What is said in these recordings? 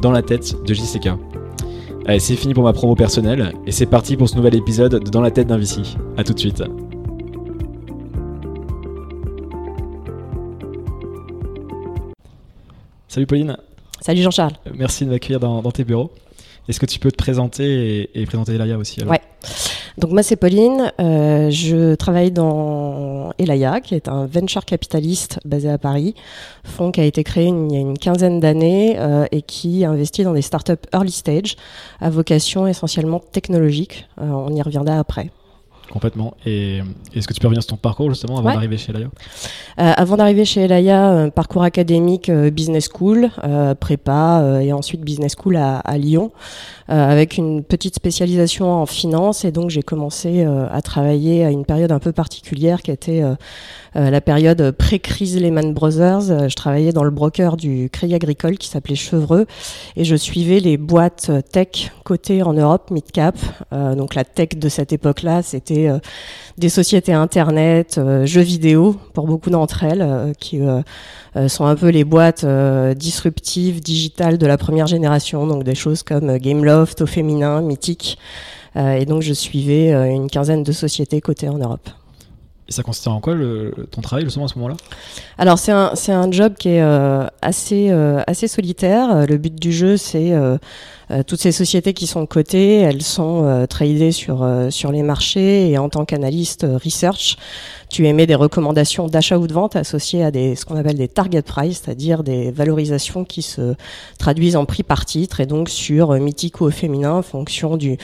Dans la tête de JCK. Allez, c'est fini pour ma promo personnelle et c'est parti pour ce nouvel épisode de Dans la tête d'un VC. A tout de suite. Salut Pauline. Salut Jean-Charles. Merci de m'accueillir dans, dans, tes bureaux. Est-ce que tu peux te présenter et, présenter Elaya aussi alors Ouais. Donc moi c'est Pauline, euh, je travaille dans Elaya, qui est un venture capitaliste basé à Paris, fonds qui a été créé il y a une quinzaine d'années euh, et qui investit dans des startups early stage à vocation essentiellement technologique. Euh, on y reviendra après. Complètement. Et est-ce que tu peux revenir sur ton parcours justement avant Ouais. d'arriver chez Elaya Euh, avant d'arriver chez Elaya, un parcours académique euh, business school, euh, prépa euh, et ensuite business school à, à Lyon, euh, avec une petite spécialisation en finance. Et donc j'ai commencé euh, à travailler à une période un peu particulière qui était euh, euh, la période pré-crise Lehman Brothers. Euh, je travaillais dans le broker du Crédit Agricole qui s'appelait Chevreux et je suivais les boîtes euh, tech cotées en Europe, mid-cap. Euh, donc la tech de cette époque-là, c'était euh, des sociétés internet, euh, jeux vidéo pour beaucoup d'entre elles, euh, qui sont un peu les boîtes disruptives, digitales de la première génération, donc des choses comme Gameloft au féminin, Mythic. Et donc je suivais une quinzaine de sociétés cotées en Europe. Et ça consistait en quoi le, ton travail justement à ce moment-là? Alors c'est un c'est un job qui est euh, assez euh, assez solitaire. Le but du jeu c'est euh, toutes ces sociétés qui sont cotées, elles sont euh, tradées sur euh, sur les marchés et en tant qu'analyste euh, research, tu émets des recommandations d'achat ou de vente associées à des ce qu'on appelle des target price, c'est-à-dire des valorisations qui se traduisent en prix par titre et donc sur euh, mythique ou féminin en fonction du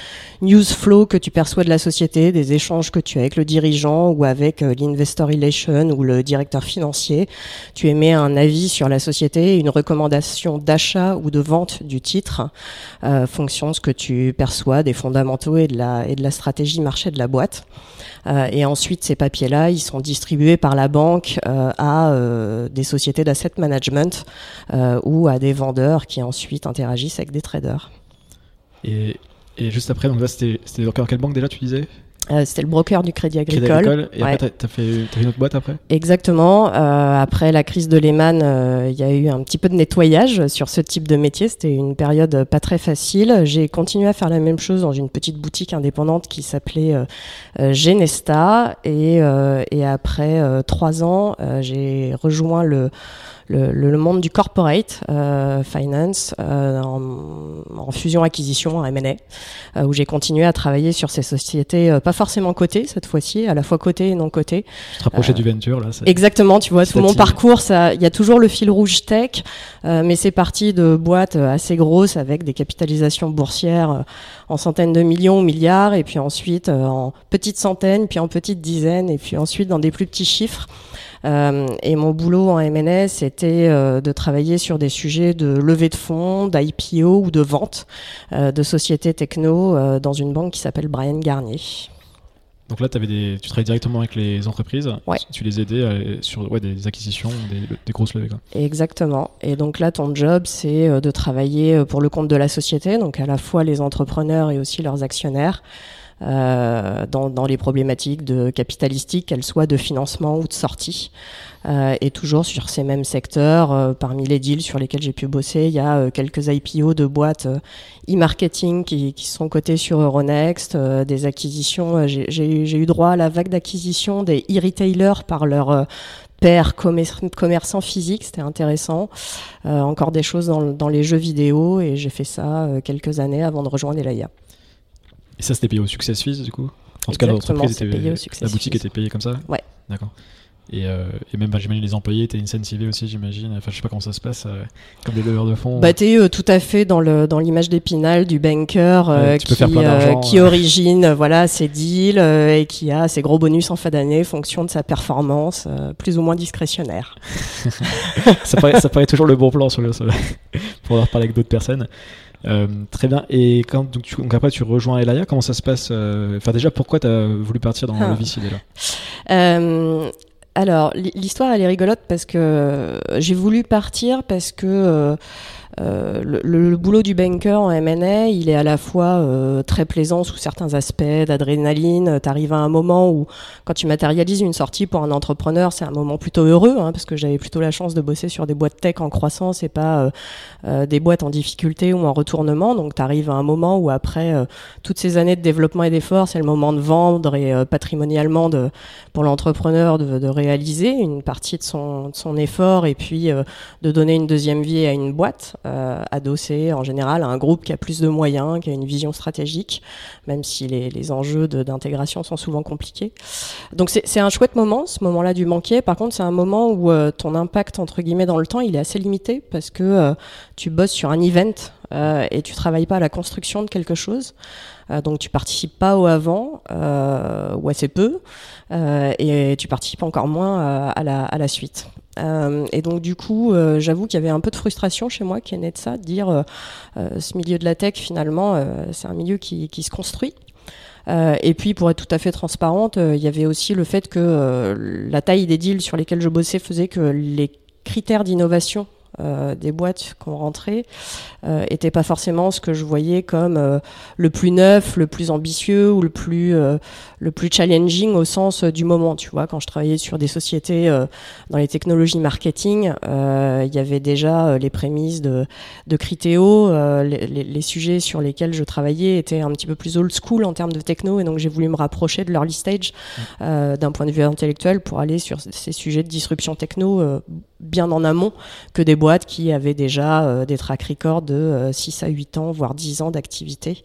news flow que tu perçois de la société, des échanges que tu as avec le dirigeant ou avec euh, l'investor relation ou le directeur financier. Tu émets un avis sur la société, une recommandation d'achat ou de vente du titre, euh, fonction de ce que tu perçois des fondamentaux et de la, et de la stratégie marché de la boîte. Euh, et ensuite, ces papiers-là, ils sont distribués par la banque euh, à des sociétés d'asset management ou à des vendeurs qui ensuite interagissent avec des traders. et, et juste après, donc là c'était dans quelle banque déjà tu disais? Euh, C'était le broker du Crédit Crédit Agricole. Agricole. Et Ouais. après t'as fait une autre boîte après? Exactement. Euh, après la crise de Lehman, euh, il y a eu un petit peu de nettoyage sur ce type de métier. C'était une période pas très facile. J'ai continué à faire la même chose dans une petite boutique indépendante qui s'appelait Genesta. Et, euh, et après trois ans, j'ai rejoint le le, le- le monde du corporate euh, finance euh, en, en fusion-acquisition, en M&A, euh, où j'ai continué à travailler sur ces sociétés, euh, pas forcément cotées cette fois-ci, à la fois cotées et non cotées, Tu te rapprochais du venture là ça- Exactement, tu vois, tout mon parcours, ça, il y a toujours le fil rouge tech, euh, mais c'est parti de boîtes assez grosses avec des capitalisations boursières en centaines de millions ou milliards, et puis ensuite euh, en petites centaines, puis en petites dizaines, et puis ensuite dans des plus petits chiffres. Euh, et mon boulot en MNS, c'était euh, de travailler sur des sujets de levée de fonds, d'IPO ou de vente euh, de sociétés techno dans une banque qui s'appelle Brian Garnier. Donc là t'avais des, tu travaillais directement avec les entreprises. Ouais. Tu les aidais sur ouais, des acquisitions, des, des grosses levées quoi. Exactement. Et donc là, ton job, c'est de travailler pour le compte de la société, donc à la fois les entrepreneurs et aussi leurs actionnaires, euh, dans, dans les problématiques de capitalistique, qu'elles soient de financement ou de sortie. Euh, et toujours sur ces mêmes secteurs, euh, parmi les deals sur lesquels j'ai pu bosser, il y a euh, quelques IPO de boîtes euh, e-marketing qui, qui sont cotées sur Euronext, des acquisitions. j'ai- eu droit à la vague d'acquisition des e-retailers par leur père commer- commerçant physique, c'était intéressant. Euh, encore des choses dans, dans les jeux vidéo et j'ai fait ça euh, quelques années avant de rejoindre Elaya. Et ça c'était payé au success fees du coup En tout cas l'entreprise était payé au success la boutique fees. était payée comme ça Ouais. D'accord. Et, euh, et même bah, j'imagine les employés étaient incentivés aussi j'imagine. Enfin je sais pas comment ça se passe euh, comme des leveurs de fonds. Bah, t'es euh, tout à fait dans le dans l'image d'Épinal du banker Ouais, qui, origine voilà ses deals et qui a ses gros bonus en fin d'année fonction de sa performance plus ou moins discrétionnaire. ça, paraît, ça paraît toujours le bon plan sur le, pour en reparler avec d'autres personnes. Très bien. Et quand donc, tu, donc après tu rejoins Elaya, comment ça se passe Enfin déjà, pourquoi tu as voulu partir dans ah. le VC déjà? Alors, l'histoire, elle est rigolote parce que j'ai voulu partir parce que euh, le, boulot du banker en M&A, il est à la fois euh, très plaisant sous certains aspects d'adrénaline. Tu arrives à un moment où, quand tu matérialises une sortie pour un entrepreneur, c'est un moment plutôt heureux, hein, parce que j'avais plutôt la chance de bosser sur des boîtes tech en croissance et pas euh, des boîtes en difficulté ou en retournement. Donc, tu arrives à un moment où, après toutes ces années de développement et d'efforts, c'est le moment de vendre et patrimonialement de, pour l'entrepreneur de, de, réaliser une partie de son, de son effort et puis de donner une deuxième vie à une boîte euh, adossé en général à un groupe qui a plus de moyens, qui a une vision stratégique, même si les, les enjeux d'intégration sont souvent compliqués. Donc c'est un chouette moment, ce moment-là du banquier. Par contre, c'est un moment où euh, ton impact entre guillemets dans le temps, il est assez limité parce que euh, tu bosses sur un event et tu travailles pas à la construction de quelque chose. Donc tu participes pas au avant ou assez peu et tu participes encore moins à la, à la suite. Et donc du coup, j'avoue qu'il y avait un peu de frustration chez moi qui est née de ça, de dire ce milieu de la tech finalement, c'est un milieu qui, qui se construit. et puis, pour être tout à fait transparente, il y avait aussi le fait que la taille des deals sur lesquels je bossais faisait que les critères d'innovation euh, des boîtes qu'on rentrait euh, était pas forcément ce que je voyais comme euh, le plus neuf, le plus ambitieux ou le plus euh, le plus challenging au sens du moment. Tu vois, quand je travaillais sur des sociétés dans les technologies marketing, il y avait déjà les prémices de, de Criteo. Les, les, sujets sur lesquels je travaillais étaient un petit peu plus old school en termes de techno, et donc j'ai voulu me rapprocher de l'early stage d'un point de vue intellectuel pour aller sur ces sujets de disruption techno bien en amont que des boîtes qui avaient déjà euh, des track records de 6 euh, à 8 ans, voire 10 ans d'activité.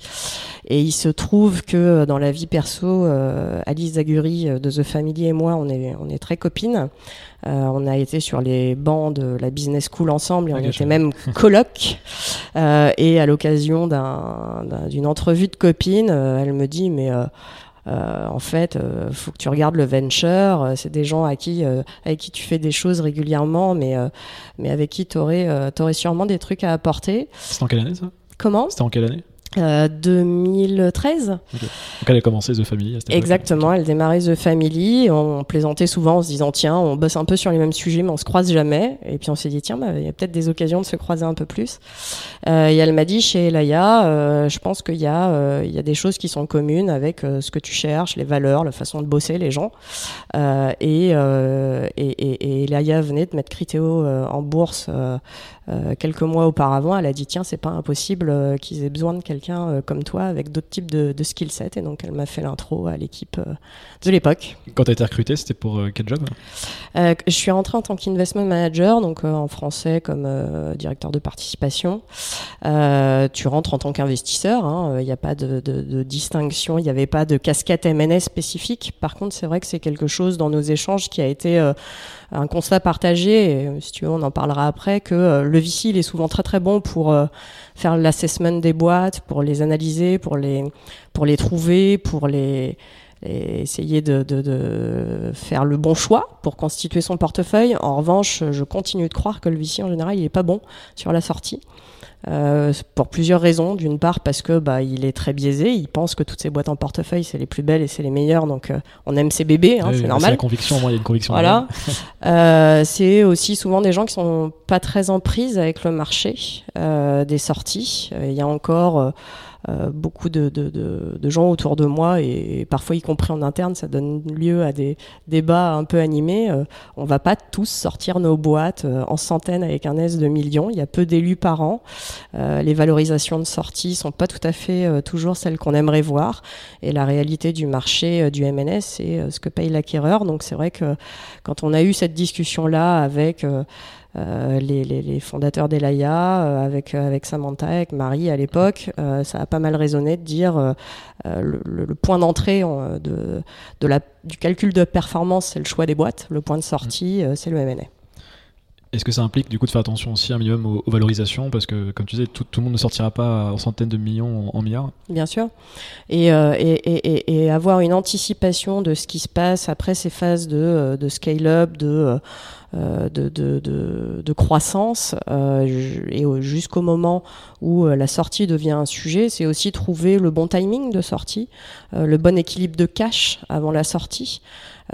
Et il se trouve que euh, dans la vie perso, Alice Zaguri de The Family et moi, on est, on est très copines. on a été sur les bancs de la business school ensemble et on était même coloc. et à l'occasion d'une entrevue de copines, elle me dit mais euh, en fait, euh, faut que tu regardes le venture. Euh, c'est des gens à qui, avec qui tu fais des choses régulièrement, mais, mais avec qui tu aurais, aurais sûrement des trucs à apporter. C'était en quelle année ça? Comment? C'était en quelle année? 2013. Donc elle a commencé The Family Exactement, elle démarrait The Family. On plaisantait souvent en se disant tiens, on bosse un peu sur les mêmes sujets, mais on se croise jamais. Et puis on s'est dit tiens, bah, il y a peut-être des occasions de se croiser un peu plus. Euh, et elle m'a dit chez Elaya, euh, je pense qu'il y, euh, a des choses qui sont communes avec euh, ce que tu cherches, les valeurs, la façon de bosser les gens. Euh, et, et, et, et Elaya venait de mettre Criteo en bourse euh, quelques mois auparavant, elle a dit tiens, c'est pas impossible euh, qu'ils aient besoin de quelqu'un euh, comme toi avec d'autres types de, de skill sets. Et donc, elle m'a fait l'intro à l'équipe de l'époque. Quand tu as été recrutée, c'était pour quel job? Je suis rentrée en tant qu'investment manager, donc en français comme directeur de participation. tu rentres en tant qu'investisseur, hein, il n'y a pas de, de, de distinction, il n'y avait pas de casquette MNS spécifique. Par contre, c'est vrai que c'est quelque chose dans nos échanges qui a été un constat partagé, et, si tu veux, on en parlera après, que le VC, il est souvent très très bon pour euh, faire l'assessment des boîtes, pour les analyser, pour les, trouver, pour les, essayer de, faire le bon choix pour constituer son portefeuille. En revanche, je continue de croire que le VC en général, il est pas bon sur la sortie. Euh, pour plusieurs raisons. D'une part parce que bah, il est très biaisé, il pense que toutes ces boîtes en portefeuille c'est les plus belles et c'est les meilleures, donc euh, on aime ses bébés, hein, c'est normal. C'est la conviction, moi il y a une conviction. Voilà. euh, c'est aussi souvent des gens qui sont pas très en prise avec le marché euh, des sorties. Il y a encore euh, beaucoup de, gens autour de moi et, parfois y compris en interne, ça donne lieu à des débats un peu animés. Euh, on va pas tous sortir nos boîtes euh, en centaines avec un S de millions. Il y a peu d'élus par an. les valorisations de sortie sont pas tout à fait toujours celles qu'on aimerait voir. Et la réalité du marché du MNS, c'est ce que paye l'acquéreur. Donc c'est vrai que quand on a eu cette discussion là avec euh, les, les, les, fondateurs d'Elaya, euh, avec, euh, avec Samantha, avec Marie à l'époque, ça a pas mal résonné de dire le, le, point d'entrée de, de la, du calcul de performance, c'est le choix des boîtes, le point de sortie, c'est le M&A. Est-ce que ça implique du coup de faire attention aussi un minimum aux, valorisations Parce que, comme tu disais, tout, le monde ne sortira pas en centaines de millions en, milliards. Bien sûr. Euh, et, avoir une anticipation de ce qui se passe après ces phases de, euh, scale-up, de, euh, de, de, croissance, et jusqu'au moment où la sortie devient un sujet, c'est aussi trouver le bon timing de sortie, le bon équilibre de cash avant la sortie.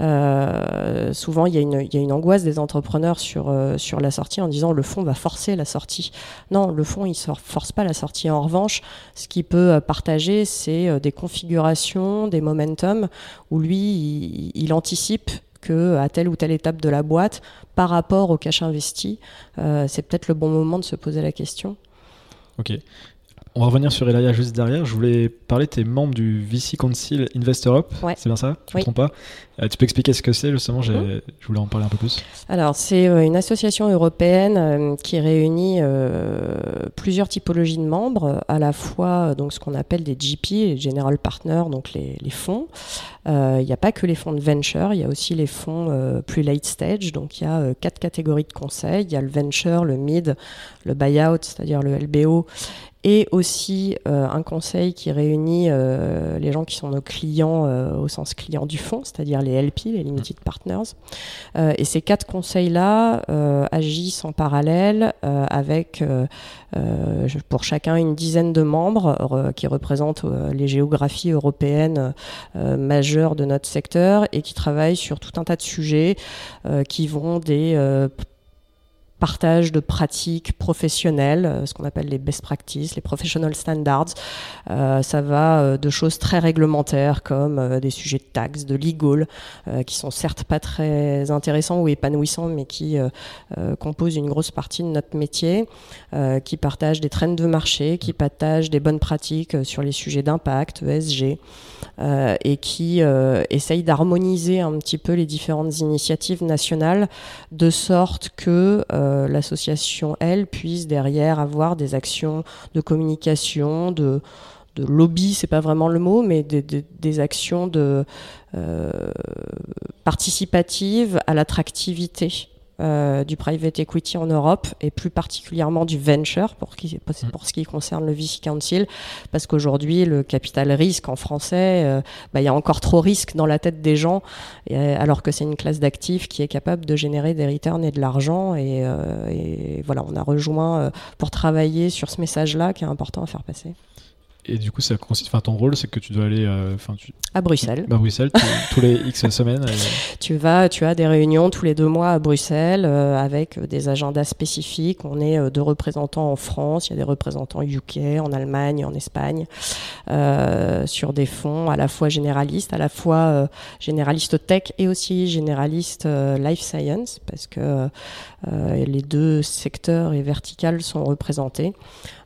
Euh, souvent, il y, a une, angoisse des entrepreneurs sur, euh, sur la sortie en disant le fonds va forcer la sortie. Non, le fonds, il ne force pas la sortie. En revanche, ce qu'il peut euh, partager, c'est des configurations, des momentum, où lui, il, il anticipe que à telle ou telle étape de la boîte, par rapport au cash investi, c'est peut-être le bon moment de se poser la question. Ok. On va revenir sur Elia juste derrière. Je voulais parler de tes membres du VC Council Investor Up. C'est bien ça? Je ne me trompe pas? Euh, tu peux expliquer ce que c'est justement? Mmh. Je voulais en parler un peu plus. Alors, c'est euh, une association européenne euh, qui réunit plusieurs typologies de membres, à la fois donc ce qu'on appelle des GP, les General Partners, donc les, les fonds. Il n'y a pas que les fonds de venture, il y a aussi les fonds plus late stage. Donc, il y a quatre catégories de conseils. Il y a le venture, le mid, le buyout, c'est-à-dire le LBO, et aussi euh, un conseil qui réunit euh, les gens qui sont nos clients euh, au sens client du fonds, c'est-à-dire les LP, les Limited Partners. et ces quatre conseils-là agissent en parallèle avec pour chacun une dizaine de membres qui représentent les géographies européennes majeures de notre secteur et qui travaillent sur tout un tas de sujets qui vont des partage de pratiques professionnelles, euh, ce qu'on appelle les best practices, les professional standards. Euh, ça va euh, de choses très réglementaires comme des sujets de taxes, de legal, qui sont certes pas très intéressants ou épanouissants, mais qui composent une grosse partie de notre métier, qui partagent des trends de marché, qui partagent des bonnes pratiques sur les sujets d'impact, ESG, et qui essayent d'harmoniser un petit peu les différentes initiatives nationales de sorte que euh, l'association, elle, puisse derrière avoir des actions de communication, de, lobby, c'est pas vraiment le mot, mais des, actions euh, participatives à l'attractivité euh, du private equity en Europe et plus particulièrement du venture pour, qui, mm. pour ce qui concerne le VC Council parce qu'aujourd'hui le capital risque en français euh, bah, il y a encore trop risque dans la tête des gens alors que c'est une classe d'actifs qui est capable de générer des returns et de l'argent et, euh, et, voilà on a rejoint pour travailler sur ce message là qui est important à faire passer. Et du coup, ça consiste, enfin, ton rôle, c'est que tu dois aller, euh, enfin, à Bruxelles. À Bruxelles, tous les X semaines. Tu vas, tu as des réunions tous les deux mois à Bruxelles euh, avec des agendas spécifiques. On est euh, deux représentants en France, il y a des représentants UK, en Allemagne, en Espagne, sur des fonds à la fois généralistes, à la fois généralistes tech et aussi généralistes life science, parce que les deux secteurs et verticales sont représentés.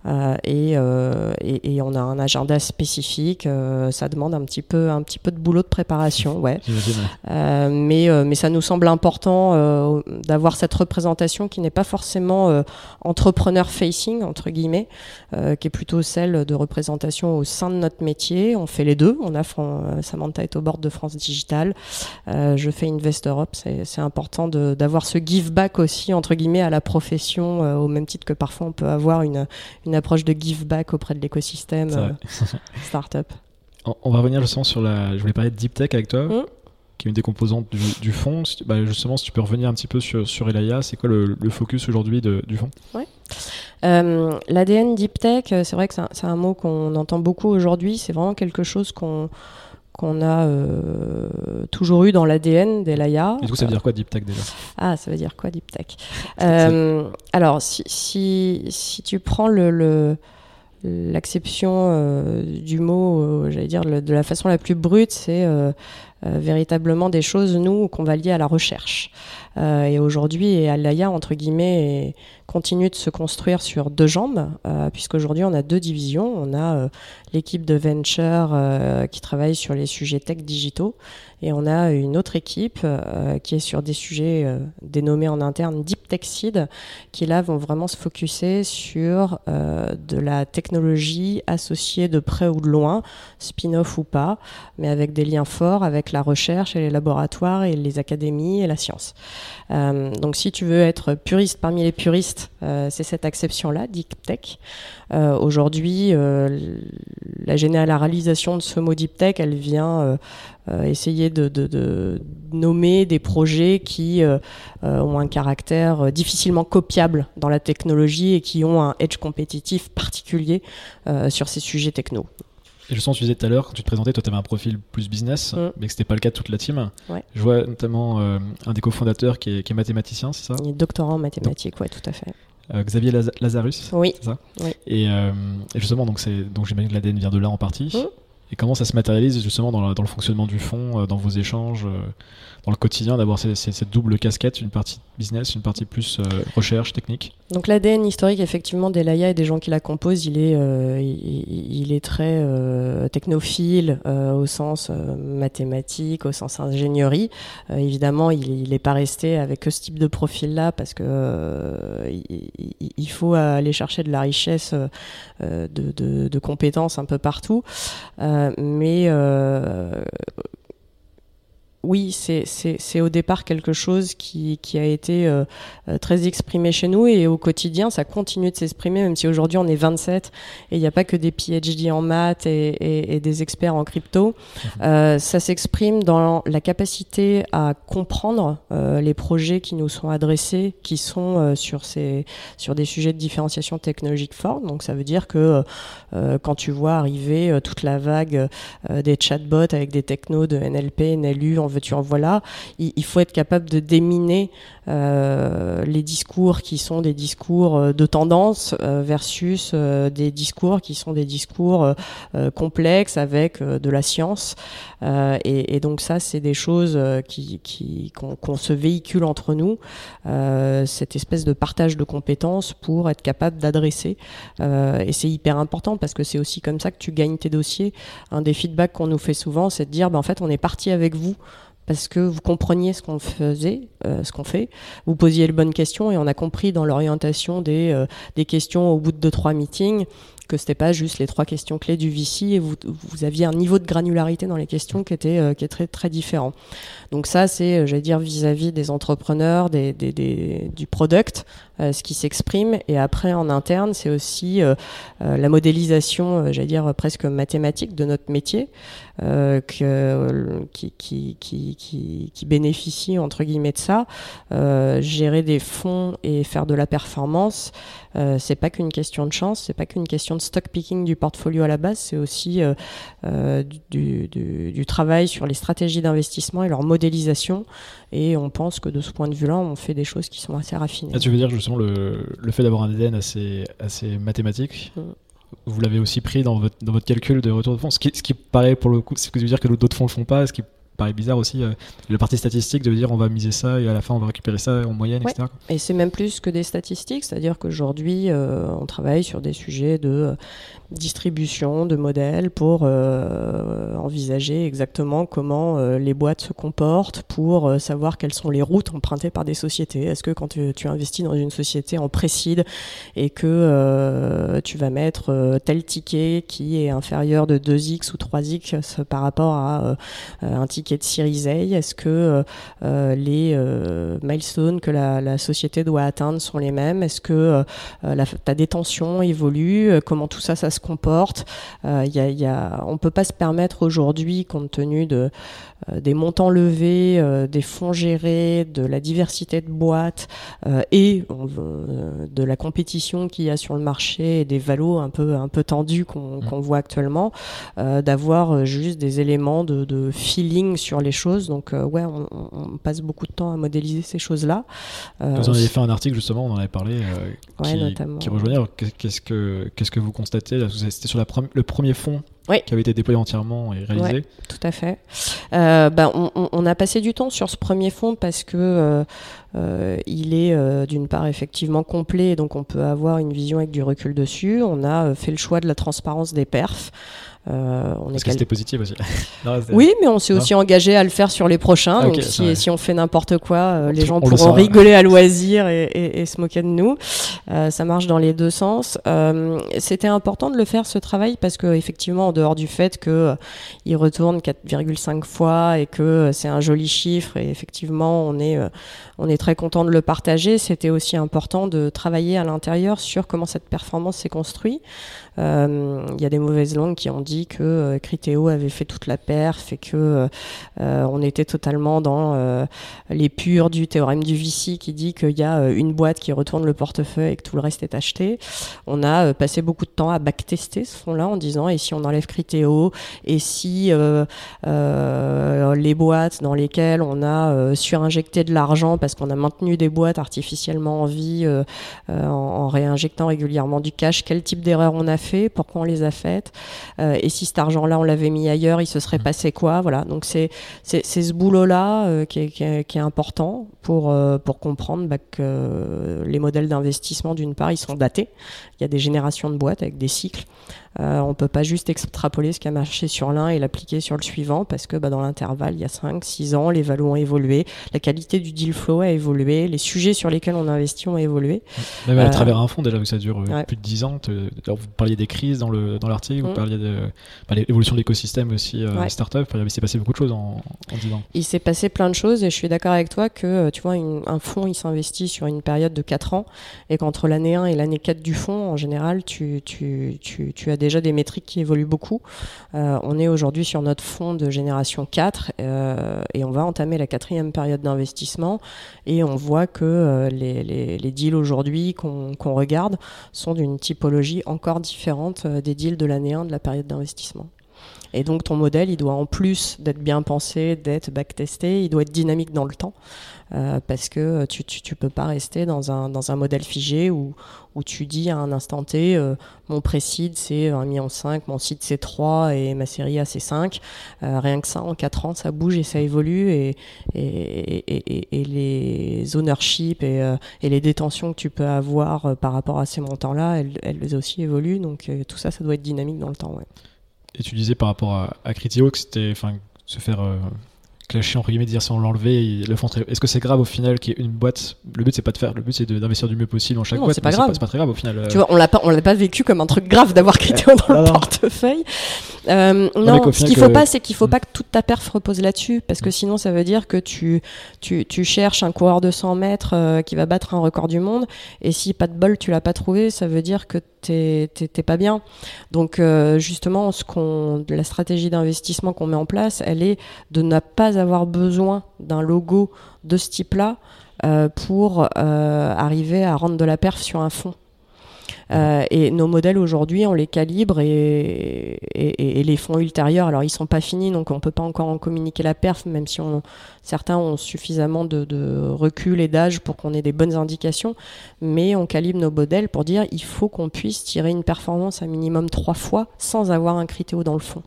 Euh, euh, et, et, on a un agenda spécifique. Euh, ça demande un petit peu, un petit peu de boulot de préparation, ouais. mais, mais ça nous semble important d'avoir cette représentation qui n'est pas forcément entrepreneur facing entre guillemets, qui est plutôt celle de représentation au sein de notre métier. On fait les deux. On a Samantha est au bord de France Digital. je fais Invest Europe. C'est important d'avoir ce give back aussi entre guillemets à la profession, au même titre que parfois on peut avoir une, une approche de give back auprès de l'écosystème euh, startup. On va revenir justement sur la. Je voulais parler de deep tech avec toi. Mm. qui est une des composantes du, fonds. Bah, justement, si tu peux revenir un petit peu sur, sur Elaya, c'est quoi le, focus aujourd'hui du fonds ouais. euh, L'ADN Deep Tech, euh, c'est vrai que c'est un, mot qu'on entend beaucoup aujourd'hui. C'est vraiment quelque chose qu'on qu'on a euh, toujours eu dans l'ADN d'Elaya. Et du coup, ça veut dire quoi Deep Tech déjà? Ah, ça veut dire quoi Deep Tech? Euh, Alors, si, si, si, tu prends le, l'acception euh, du mot, j'allais dire de la façon la plus brute, c'est véritablement des choses, nous, qu'on va lier à la recherche. Et aujourd'hui, Elaya, entre guillemets, continue de se construire sur deux jambes, puisqu'aujourd'hui, on a deux divisions. On a l'équipe de venture euh, qui travaille sur les sujets tech digitaux. Et on a une autre équipe euh, qui est sur des sujets euh, dénommés en interne Deep Tech Seed, qui là vont vraiment se focuser sur de la technologie associée de près ou de loin, spin-off ou pas, mais avec des liens forts avec la recherche et les laboratoires et les académies et la science. Euh, donc si tu veux être puriste parmi les puristes, euh, c'est cette acception-là, deep tech. Euh, aujourd'hui, la généralisation de ce mot deep tech, elle vient essayer de, de, nommer des projets qui ont un caractère difficilement copiable dans la technologie et qui ont un edge compétitif particulier sur ces sujets techno. Et je sens, tu disais tout à l'heure, quand tu te présentais, toi, tu avais un profil plus business, mm. mais que c'était pas le cas de toute la team. Je vois notamment euh, un des cofondateurs qui est, qui est mathématicien, c'est ça? Il est doctorant en mathématiques, oui, tout à fait. Euh, Xavier Lazarus, oui. c'est ça? Oui. Et, euh, et, justement, donc, donc j'imagine que l'ADN vient de là en partie. Mm. Et comment ça se matérialise justement dans, dans le fonctionnement du fonds, dans vos échanges dans le quotidien d'avoir cette double casquette, une partie business, une partie plus euh, recherche, technique Donc l'ADN historique effectivement d'Elaya et des gens qui la composent, il est, euh, il, très euh, technophile au sens mathématique, au sens ingénierie. évidemment, il n'est pas resté avec ce type de profil-là parce que il, faut aller chercher de la richesse de, de, de, compétences un peu partout. mais oui, c'est au départ quelque chose qui, a été euh, euh, très exprimé chez nous et au quotidien, ça continue de s'exprimer, même si aujourd'hui on est 27 et il n'y a pas que des PhD en maths et, des experts en crypto. Mhm. Euh, ça s'exprime dans la capacité à comprendre les projets qui nous sont adressés, qui sont sur, ces, sur des sujets de différenciation technologique forte. Donc ça veut dire que quand tu vois arriver toute la vague des chatbots avec des technos de NLP, NLU, en tu en voilà. Il, faut être capable de déminer euh, les discours qui sont des discours euh, de tendance euh, versus des discours qui sont des discours complexes avec de la science. Et, donc ça, c'est des choses qui qu'on se véhicule entre nous, cette espèce de partage de compétences pour être capable d'adresser. et c'est hyper important parce que c'est aussi comme ça que tu gagnes tes dossiers. Un des feedbacks qu'on nous fait souvent, c'est de dire, ben, en fait, on est parti avec vous parce que vous compreniez ce qu'on faisait, euh, ce qu'on fait, vous posiez les bonnes questions et on a compris dans l'orientation des, euh, des questions au bout de deux trois meetings que c'était pas juste les trois questions clés du VC et vous, vous aviez un niveau de granularité dans les questions qui était euh, qui est très très différent. Donc ça c'est j'allais dire vis-à-vis des entrepreneurs, des, des, des du product, ce qui s'exprime et après en interne c'est aussi la modélisation, j'allais dire presque mathématique de notre métier. Euh, que, qui, qui, qui, qui, bénéficient entre guillemets de ça. Euh, gérer des fonds et faire de la performance, euh, c'est pas qu'une question de chance, c'est pas qu'une question de stock picking du portfolio à la base, c'est aussi du, du, du, travail sur les stratégies d'investissement et leur modélisation. Et on pense que de ce point de vue-là, on fait des choses qui sont assez raffinées. Ah, tu veux dire justement le, le fait d'avoir un ADN assez, assez mathématique mm vous l'avez aussi pris dans votre, dans votre calcul de retour de fonds. Ce qui, ce qui paraît pour le coup, ce que veut dire que d'autres fonds le font pas, paraît bizarre aussi, euh, le parti statistique de dire on va miser ça et à la fin on va récupérer ça en moyenne, etc. Et c'est même plus que des statistiques, c'est-à-dire qu'aujourd'hui euh, on travaille sur des sujets de euh, distribution de modèles pour euh, envisager exactement comment les boîtes se comportent, pour savoir quelles sont les routes empruntées par des sociétés. Est-ce que quand tu, tu, investis dans une société en précide et que tu vas mettre tel ticket qui est inférieur de 2x ou 3x par rapport à un ticket de Series est-ce que les milestones que la, société doit atteindre sont les mêmes? Est-ce que la, ta détention évolue? Comment tout ça, ça se comporte? Euh, y a, on ne peut pas se permettre aujourd'hui, compte tenu de, euh, des montants levés, euh, des fonds gérés, de la diversité de boîtes euh, et de la compétition qu'il y a sur le marché et des valos un peu, un peu tendus qu'on mmh. voit actuellement, d'avoir juste des éléments de, de, feeling sur les choses. Donc, ouais, on, on, passe beaucoup de temps à modéliser ces choses-là. vous en avez fait un article justement, on en avait parlé, qui, qui rejoignait. Qu'est-ce que, qu'est-ce que vous constatez C'était sur la le premier fonds qui avait été déployé entièrement et réalisé. tout à fait. Euh, ben, on, a passé du temps sur ce premier fonds parce que euh, euh, il est d'une part effectivement complet, donc on peut avoir une vision avec du recul dessus. On a fait le choix de la transparence des perfs. Euh, on Parce que c'était positif aussi. oui, mais on s'est aussi engagé à le faire sur les prochains. donc si, si, on fait n'importe quoi, euh, les gens pourront rigoler à loisir et, et, et, se moquer de nous. Euh, ça marche dans les deux sens. Euh, c'était important de le faire ce travail parce que effectivement, en dehors du fait que euh, il retourne 4,5 fois et que c'est un joli chiffre et effectivement on est on est très content de le partager. C'était aussi important de travailler à l'intérieur sur comment cette performance s'est construite. Euh, il y a des mauvaises langues qui ont dit que euh, Criteo avait fait toute la perf et que euh, on était totalement dans les purs du théorème du Vici qui dit qu'il y a une boîte qui retourne le portefeuille et que tout le reste est acheté. On a passé beaucoup de temps à backtester ce fonds-là en disant et si on enlève Criteo et si les boîtes dans lesquelles on a surinjecté de l'argent parce qu'on a maintenu des boîtes artificiellement en vie en, en réinjectant régulièrement du cash, quel type d'erreur on a fait fait, pourquoi on les a faites, euh, et si cet argent-là on l'avait mis ailleurs, il se serait mmh. passé quoi, voilà. Donc c'est c'est ce boulot-là euh, qui, qui, est important pour euh, pour comprendre bah, que les modèles d'investissement d'une part ils sont datés, il y a des générations de boîtes avec des cycles. Euh, on peut pas juste extrapoler ce qui a marché sur l'un et l'appliquer sur le suivant parce que bah, dans l'intervalle, il y a 5, 6 ans, les valeurs ont évolué, la qualité du deal flow a évolué, les sujets sur lesquels on investit ont évolué. Même à travers un fonds, déjà que ça dure plus de 10 ans, vous parliez des crises dans l'article, dans vous mmh. parliez de bah, l'évolution de l'écosystème aussi, euh, startup, il s'est passé beaucoup de choses en, en 10 ans. Il s'est passé plein de choses et je suis d'accord avec toi que tu vois, un fonds, il s'investit sur une période de 4 ans et qu'entre l'année 1 et l'année 4 du fonds, en général, tu, tu, tu, tu, as déjà des métriques qui évoluent beaucoup. Euh, on est aujourd'hui sur notre fonds de génération 4 euh, et on va entamer la quatrième période d'investissement et on voit que euh, les, deals aujourd'hui qu'on regarde sont d'une typologie encore différente des deals de l'année 1 de la période d'investissement. Et donc ton modèle, il doit en plus d'être bien pensé, d'être backtesté, il doit être dynamique dans le temps. Euh, parce que tu, tu, tu, peux pas rester dans un, modèle figé où, tu dis à un instant T, euh, mon précide c'est 1,5 million, mon site c'est 3 et ma série A c'est 5. Euh, rien que ça, en 4 ans, ça bouge et ça évolue et, les ownership et, les détentions que tu peux avoir par rapport à ces montants-là, elles, aussi évoluent. Donc tout ça, ça doit être dynamique dans le temps. Et tu disais par rapport à, à Criteo que c'était se faire clasher entre guillemets dire si on l'enlevait le fond est-ce que c'est grave au final qu'il y ait une boîte? Le but c'est pas de faire le but c'est d'investir du mieux possible dans chaque boîte c'est pas grave c'est pas, très grave au final euh. tu vois on l'a pas on l'a pas vécu comme un truc grave d'avoir Criteo dans le portefeuille euh, non, ce qu'il faut pas, c'est qu'il faut mm. pas que toute ta perf repose là-dessus, parce que mm. sinon ça veut dire que tu, tu, tu cherches un coureur de 100 mètres euh, qui va battre un record du monde, et si pas de bol tu l'as pas trouvé, ça veut dire que t'es pas bien. Donc euh, justement, ce qu'on, la stratégie d'investissement qu'on met en place, elle est de ne pas avoir besoin d'un logo de ce type-là euh, pour arriver à rendre de la perf sur un fond. Euh, et nos modèles aujourd'hui, on les calibre et, les fonds ultérieurs, alors ils sont pas finis, donc on peut pas encore en communiquer la perf, même si certains ont suffisamment de, de recul et d'âge pour qu'on ait des bonnes indications, mais on calibre nos modèles pour dire il faut qu'on puisse tirer une performance à minimum trois fois sans avoir un critéo dans le fond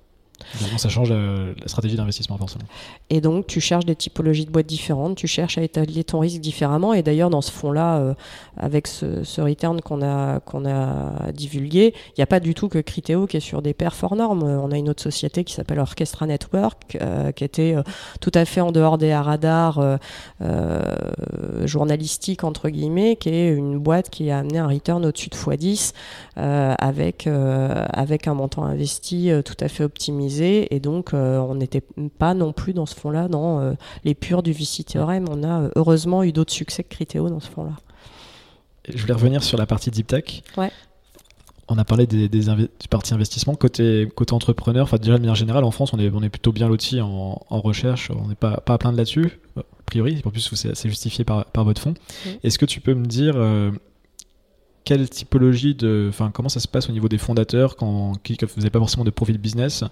ça change la, stratégie d'investissement forcément. Et donc tu cherches des typologies de boîtes différentes, tu cherches à étaler ton risque différemment. Et d'ailleurs dans ce fonds-là, euh, avec ce, return qu'on a a divulgué, il n'y a pas du tout que Criteo qui est sur des perfs hors normes. On a une autre société qui s'appelle Orchestra Network, euh, qui était euh, tout à fait en dehors des radars journalistiques entre guillemets, qui est une boîte qui a amené un return au-dessus de x10 avec avec un montant investi tout à fait optimisé et donc euh, on n'était pas non plus dans ce fond-là dans euh, les purs du VC Theorem. On a euh, heureusement eu d'autres succès que Criteo dans ce fond-là. Je voulais revenir sur la partie Deep Tech. Ouais. On a parlé des, des du parti investissement. Côté, côté entrepreneur, enfin déjà de manière générale, en France, on est, on est plutôt bien loti en, en recherche. On n'est pas, pas à plaindre là-dessus, a priori. En plus, c'est justifié par, par votre fonds. Est-ce que tu peux me dire quelle typologie de, enfin, comment ça se passe au niveau des fondateurs quand qui ne faisaient pas forcément de profil business?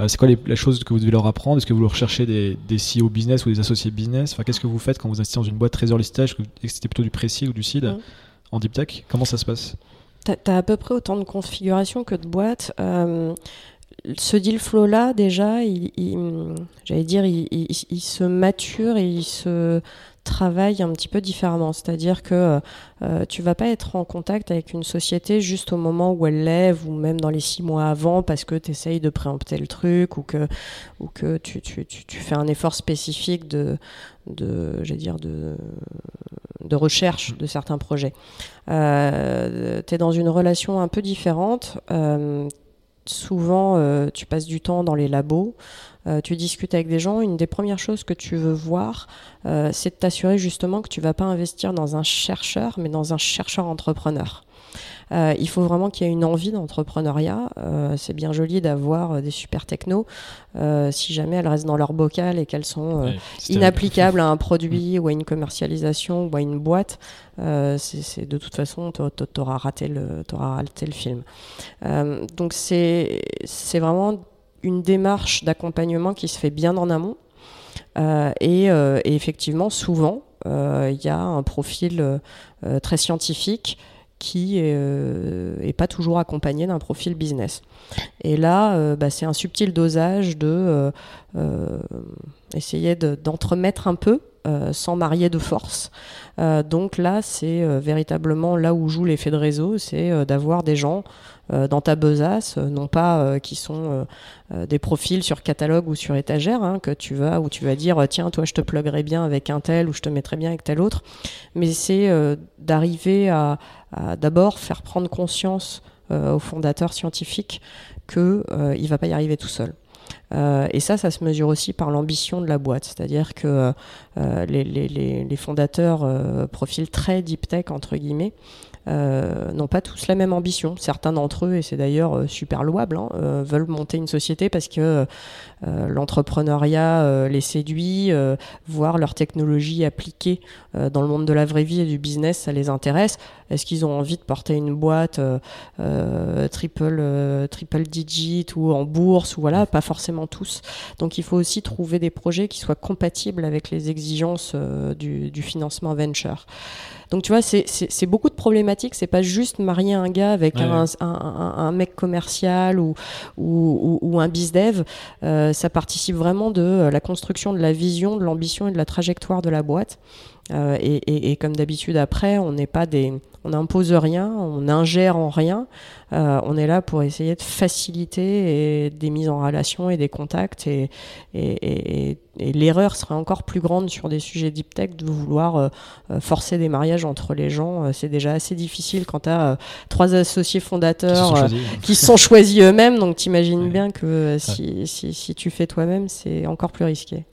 Euh, C'est quoi les, la chose que vous devez leur apprendre? Est-ce que vous recherchez des, des CEO business ou des associés business? Enfin, qu'est-ce que vous faites quand vous investissez dans une boîte très early stage C'était plutôt du pré ou du seed en deep tech? Comment ça se passe? Tu as, à peu près autant de configurations que de boîtes. Euh, ce deal flow là déjà, il, j'allais dire, il, il, se mature et il se travaille un petit peu différemment. C'est-à-dire que euh, tu vas pas être en contact avec une société juste au moment où elle lève ou même dans les six mois avant parce que tu essayes de préempter le truc ou que, ou que tu, tu, tu, fais un effort spécifique de, de, dire de, de recherche de certains projets. Euh, tu es dans une relation un peu différente. Euh, souvent, euh, tu passes du temps dans les labos. Euh, tu discutes avec des gens, une des premières choses que tu veux voir, euh, c'est de t'assurer justement que tu vas pas investir dans un chercheur, mais dans un chercheur entrepreneur. Euh, il faut vraiment qu'il y ait une envie d'entrepreneuriat. c'est bien joli d'avoir des super technos. si jamais elles restent dans leur bocal et qu'elles sont inapplicables à un produit ou à une commercialisation ou à une boîte, c'est de toute façon, tu auras raté le, raté le film. donc c'est vraiment une démarche d'accompagnement qui se fait bien en amont. Euh, euh, et, effectivement, souvent, euh, il y a un profil très scientifique qui est, pas toujours accompagné d'un profil business. Et là, bah, c'est un subtil dosage de essayer d'entremettre un peu sans marier de force. donc là, c'est véritablement là où joue l'effet de réseau, c'est d'avoir des gens euh, dans ta besace, euh, non pas euh, qui sont des profils sur catalogue ou sur étagère, hein, que tu vas, où tu vas dire, tiens, toi, je te pluguerai bien avec un tel ou je te mettrai bien avec tel autre. Mais c'est d'arriver à, d'abord faire prendre conscience au fondateur scientifique qu'il ne va pas y arriver tout seul. Et ça, ça se mesure aussi par l'ambition de la boîte. C'est-à-dire que les, les, fondateurs profil très deep tech, entre guillemets, euh, n'ont pas tous la même ambition. Certains d'entre eux, et c'est d'ailleurs euh, super louable, hein, euh, veulent monter une société parce que l'entrepreneuriat les séduit, voir leur technologie appliquée dans le monde de la vraie vie et du business, ça les intéresse. Est-ce qu'ils ont envie de porter une boîte triple, triple digit ou en bourse ou voilà Pas forcément tous. Donc il faut aussi trouver des projets qui soient compatibles avec les exigences du, du financement venture. Donc tu vois, c'est beaucoup de problématiques. C'est pas juste marier un gars avec un, un, un, mec commercial ou, ou, ou, un bizdev. Euh, ça participe vraiment de la construction de la vision, de l'ambition et de la trajectoire de la boîte. Euh, et, et, et, comme d'habitude, après, on n'est pas des, on n'impose rien, on n'ingère en rien. Euh, on est là pour essayer de faciliter et des mises en relation et des contacts. Et, et, l'erreur serait encore plus grande sur des sujets deep tech de vouloir euh, forcer des mariages entre les gens. C'est déjà assez difficile quand tu as trois associés fondateurs qui sont choisis, eux-mêmes. Donc t'imagines bien que si, si, si tu fais toi-même, c'est encore plus risqué.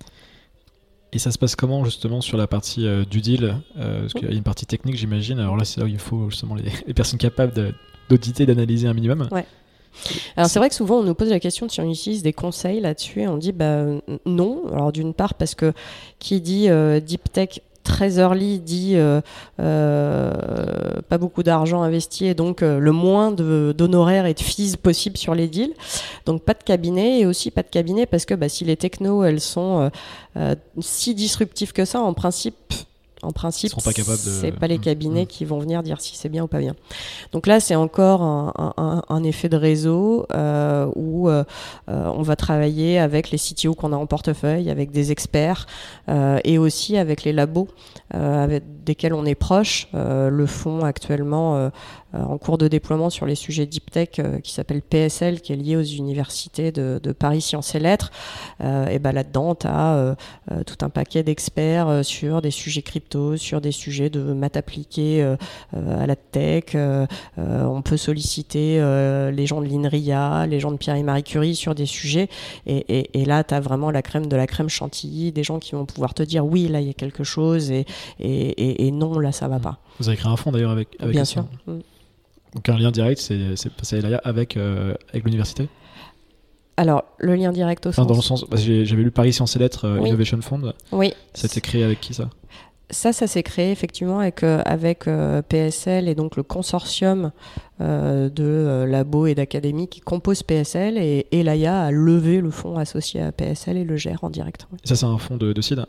Et ça se passe comment justement sur la partie euh, du deal euh, Parce qu'il y a une partie technique, j'imagine. Alors là, c'est là où il faut justement les, personnes capables d'auditer, d'analyser un minimum. Ouais. Alors c'est vrai que souvent on nous pose la question si on utilise des conseils là-dessus et on dit bah non. Alors d'une part parce que qui dit euh, deep tech très early dit euh, euh, pas beaucoup d'argent investi et donc euh, le moins d'honoraires et de fees possible sur les deals. Donc pas de cabinet et aussi pas de cabinet parce que bah, si les technos elles sont si disruptives que ça, en principe en principe, c'est pas les mm. cabinets mm. qui vont venir dire si c'est bien ou pas bien. Donc là, c'est encore un, effet de réseau euh, où euh, euh, on va travailler avec les CTO qu'on a en portefeuille, avec des experts et aussi avec les labos avec desquels on est proche. le fonds actuellement en cours de déploiement sur les sujets deep tech euh, qui s'appelle PSL, qui est lié aux universités de, Paris Sciences et Lettres. Euh, et ben là-dedans, tu as tout un paquet d'experts sur des sujets crypto, sur des sujets de maths appliquées à la tech. on peut solliciter les gens de l'INRIA, les gens de Pierre et Marie Curie sur des sujets. Et, là, tu as vraiment la crème de la crème chantilly, des gens qui vont pouvoir te dire oui, là, il y a quelque chose et, et, non, là, ça va pas. Vous avez créé un fonds d'ailleurs avec, Bien sûr. Donc un lien direct, c'est passé avec, euh, avec l'université alors, le lien direct au sens. Dans le sens, j'avais lu Paris Sciences et Lettres euh, Innovation Fund. Oui. Ça s'est créé avec qui ça? Ça, ça s'est créé effectivement avec, euh, avec PSL et donc le consortium de labos et d'académies qui composent PSL et, et l'AIA a levé le fonds associé à PSL et le gère en direct. Ça, c'est un fonds de, de CID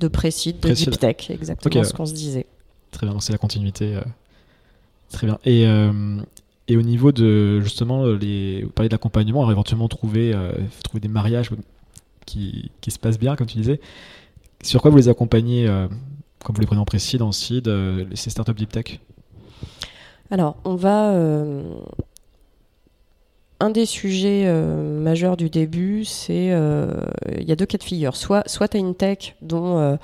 De Précide, de Deep Tech, exactement ce qu'on se disait. Très bien, c'est la continuité. Très bien. Et, euh, et au niveau de justement, les, vous parlez d'accompagnement, éventuellement trouver, euh, trouver des mariages qui, qui, se passent bien, comme tu disais. Sur quoi vous les accompagnez euh, comme vous les prenez en précis dans Seed, ces startups deep tech? Alors, on va un des sujets euh, majeurs du début, c'est euh, il y a deux cas de figure. Soit, soit tu as une tech dont euh,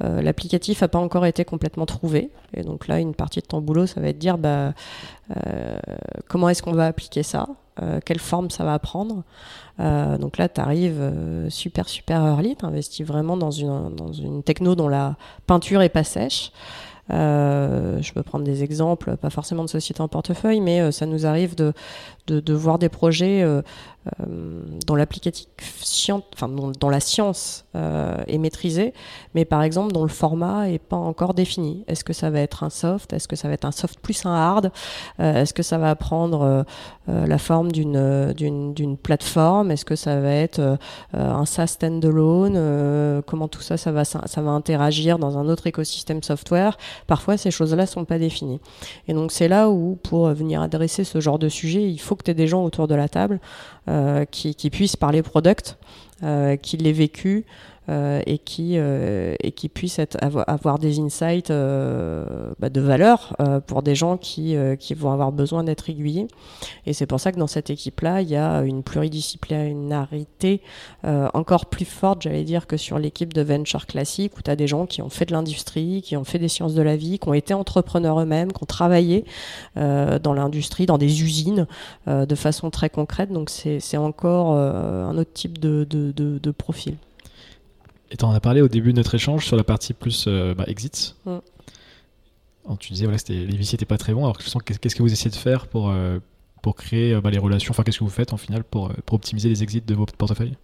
l'applicatif n'a pas encore été complètement trouvé. Et donc là, une partie de ton boulot, ça va être de dire bah, comment est-ce qu'on va appliquer ça quelle forme ça va prendre. donc là, tu arrives super, super early, tu investis vraiment dans une, techno dont la peinture est pas sèche. Je peux prendre des exemples, pas forcément de sociétés en portefeuille, mais ça nous arrive de, de, voir des projets euh, euh, dont l'applicatif enfin dont, la science euh, est maîtrisée, mais par exemple dont le format est pas encore défini. Est-ce que ça va être un soft? Est-ce que ça va être un soft plus un hard? Euh, Est-ce que ça va prendre la forme d'une d'une plateforme? Est-ce que ça va être un SaaS standalone? Comment tout ça ça va ça va interagir dans un autre écosystème software? Parfois ces choses-là sont pas définies. Et donc c'est là où pour venir adresser ce genre de sujet, il faut que tu aies des gens autour de la table euh, qui, qui, puissent parler product, euh, qui l'aient vécu, et qui euh, et qui puissent avoir, des insights euh, bah, de valeur pour des gens qui qui vont avoir besoin d'être aiguillés. Et c'est pour ça que dans cette équipe-là, il y a une pluridisciplinarité encore plus forte, j'allais dire, que sur l'équipe de venture classique où tu as des gens qui ont fait de l'industrie, qui ont fait des sciences de la vie, qui ont été entrepreneurs eux-mêmes, qui ont travaillé dans l'industrie, dans des usines de façon très concrète. Donc c'est encore un autre type de, de profil. Et tu en as parlé au début de notre échange sur la partie plus euh, bah, exits. Mm. tu disais voilà, les VC n'étaient pas très bons. Alors qu'est-ce que vous essayez de faire pour, euh, pour créer euh, bah, les relations Enfin, qu'est-ce que vous faites en final pour, pour optimiser les exits de vos portefeuilles?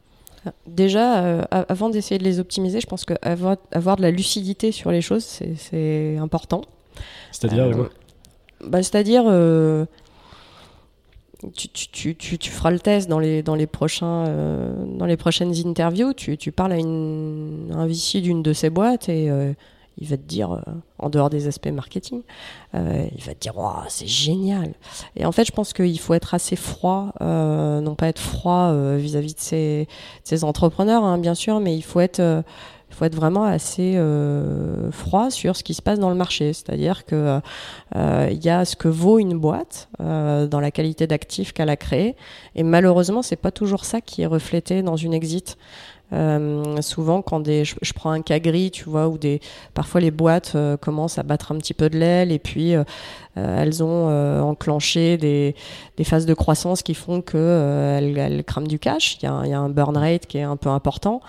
Déjà, avant d'essayer de les optimiser, je pense qu'avoir avoir de la lucidité sur les choses, c'est important. C'est-à-dire bah, C'est-à-dire tu, tu, tu, tu, feras le test dans les, dans les, prochains, euh, dans les prochaines interviews. Tu, parles à, un VC d'une de ces boîtes et euh, il va te dire, euh, en dehors des aspects marketing, il va te dire c'est génial. Et en fait, je pense qu'il faut être assez froid, non pas être froid vis-à-vis de ces, ces entrepreneurs, hein, bien sûr, mais il faut être faut être vraiment assez euh, froid sur ce qui se passe dans le marché. C'est-à-dire que euh, il y a ce que vaut une boîte euh, dans la qualité d'actif qu'elle a créé, et malheureusement, c'est pas toujours ça qui est reflété dans une exit. Souvent, quand je, prends un cas gris, tu vois, où des, parfois les boîtes commencent à battre un petit peu de l'aile et puis elles ont enclenché des, phases de croissance qui font que elles, elles, crament du cash. Il y, a, un burn rate qui est un peu important.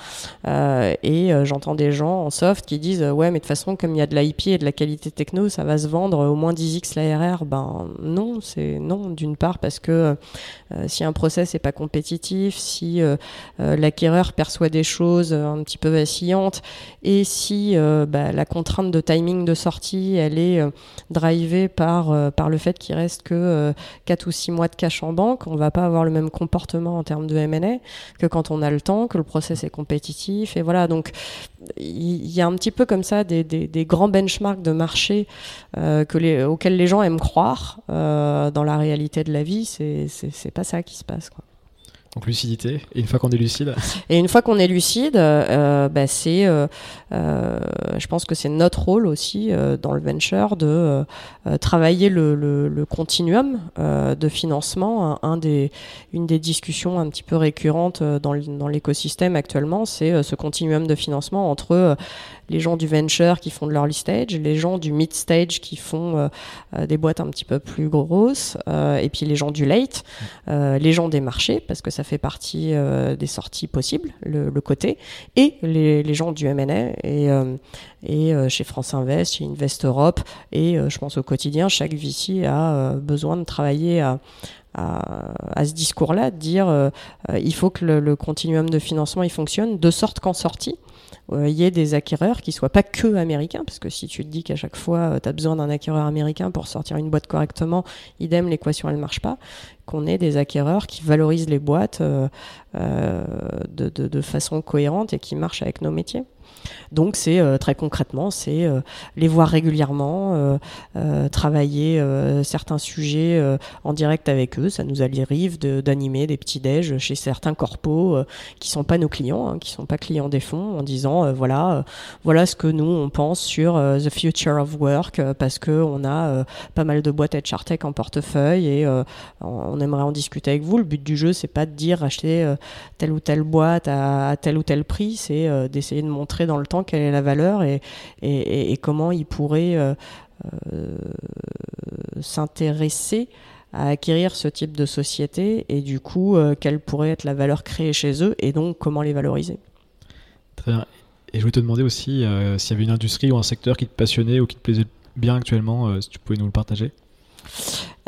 et j'entends des gens en soft qui disent ouais, mais de toute façon, comme il y a de l'IP et de la qualité techno, ça va se vendre au moins 10x l'ARR. Ben non, c'est non. D'une part parce que si un process n'est pas compétitif, si l'acquéreur perçoit des choses un petit peu vacillantes et si euh, bah, la contrainte de timing de sortie elle est euh, drivée par, euh, par le fait qu'il reste que 4 ou 6 mois de cash en banque, on va pas avoir le même comportement en termes de M&A que quand on a le temps, que le process est compétitif et voilà donc il y, a un petit peu comme ça des, grands benchmarks de marché les, auxquels les gens aiment croire dans la réalité de la vie, c'est pas ça qui se passe quoi. Donc lucidité. Et une fois qu'on est lucide. Et une fois qu'on est lucide, euh, bah, c'est, euh, euh, je pense que c'est notre rôle aussi dans le venture de travailler le, continuum de financement. Des, une des discussions un petit peu récurrentes dans l'écosystème actuellement, c'est ce continuum de financement entre les gens du venture qui font de l'early stage, les gens du mid stage qui font des boîtes un petit peu plus grosses, et puis les gens du late, les gens des marchés parce que ça fait partie euh, des sorties possibles, le, côté, et les, gens du M&A et, euh, euh, chez France Invest, chez Invest Europe, et je pense au quotidien, chaque VC a besoin de travailler à, à, ce discours-là, de dire il faut que le, le, continuum de financement il fonctionne, de sorte qu'en sortie, il y ait des acquéreurs qui soient pas que américains, parce que si tu te dis qu'à chaque fois tu as besoin d'un acquéreur américain pour sortir une boîte correctement, idem l'équation elle marche pas, qu'on ait des acquéreurs qui valorisent les boîtes euh, euh, de, de, de, façon cohérente et qui marchent avec nos métiers. Donc c'est très concrètement, c'est les voir régulièrement, travailler certains sujets en direct avec eux. Ça nous arrive d'animer des petits déj chez certains corpos qui sont pas nos clients, hein, qui sont pas clients des fonds, en disant voilà voilà ce que nous on pense sur the future of work parce que on a pas mal de boîtes HR Tech en portefeuille et on aimerait en discuter avec vous. Le but du jeu c'est pas de dire acheter telle ou telle boîte à, tel ou tel prix, c'est euh, d'essayer de montrer le temps quelle est la valeur et, et, comment ils pourraient euh, euh, s'intéresser à acquérir ce type de société et du coup quelle pourrait être la valeur créée chez eux et donc comment les valoriser. Très bien. Et je voulais te demander aussi s'il y avait une industrie ou un secteur qui te passionnait ou qui te plaisait bien actuellement, si tu pouvais nous le partager.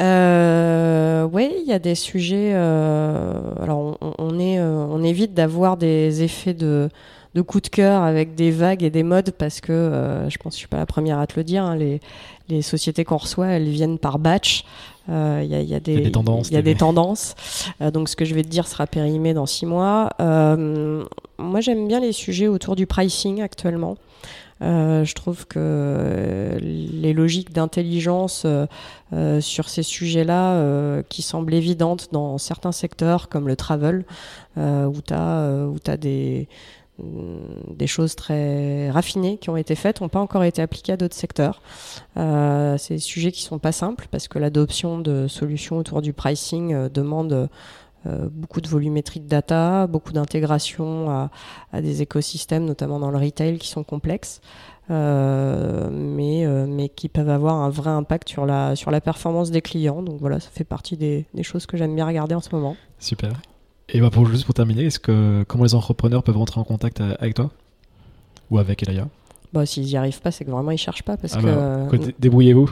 Euh, oui, il y a des sujets. Euh, alors, on, est, euh, on évite d'avoir des effets de, de coup de cœur avec des vagues et des modes parce que euh, je pense que je suis pas la première à te le dire. Hein, les, les sociétés qu'on reçoit, elles viennent par batch. Il y, y, a des, tendances. Il y a des tendances. donc, ce que je vais te dire sera périmé dans six mois. moi, j'aime bien les sujets autour du pricing actuellement. Euh, je trouve que euh, les logiques d'intelligence euh, sur ces sujets-là, qui semblent évidentes dans certains secteurs comme le travel, où tu as, as des des choses très raffinées qui ont été faites n'ont pas encore été appliquées à d'autres secteurs. Euh, c'est des sujets qui sont pas simples parce que l'adoption de solutions autour du pricing demande euh, beaucoup de volumétrie de data, beaucoup d'intégration à, des écosystèmes, notamment dans le retail, qui sont complexes, euh, mais, euh, mais qui peuvent avoir un vrai impact sur la, sur la performance des clients. Donc voilà, ça fait partie des, des choses que j'aime bien regarder en ce moment. Super. Et bah pour, juste pour terminer, est-ce que, comment les entrepreneurs peuvent rentrer en contact avec toi? Ou avec Elaya Bah, s'ils n'y arrivent pas, c'est que vraiment ils cherchent pas parce ah que. Bah, débrouillez-vous.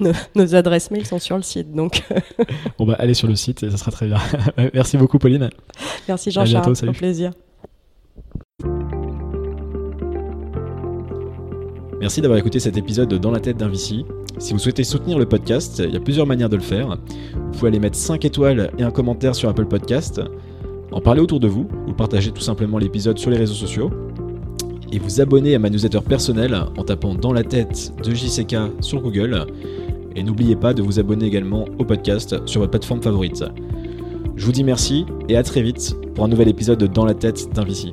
nos, adresses mail sont sur le site. Donc. bon, bah, allez sur le site et ça sera très bien. Merci beaucoup, Pauline. Merci, Jean-Charles. Un plaisir. Merci d'avoir écouté cet épisode de Dans la tête d'un Vici. Si vous souhaitez soutenir le podcast, il y a plusieurs manières de le faire. Vous pouvez aller mettre 5 étoiles et un commentaire sur Apple Podcast, en parler autour de vous, ou partager tout simplement l'épisode sur les réseaux sociaux, et vous abonner à ma newsletter personnelle en tapant Dans la tête de JCK sur Google et n'oubliez pas de vous abonner également au podcast sur votre plateforme favorite. Je vous dis merci et à très vite pour un nouvel épisode de Dans la tête d'un VC.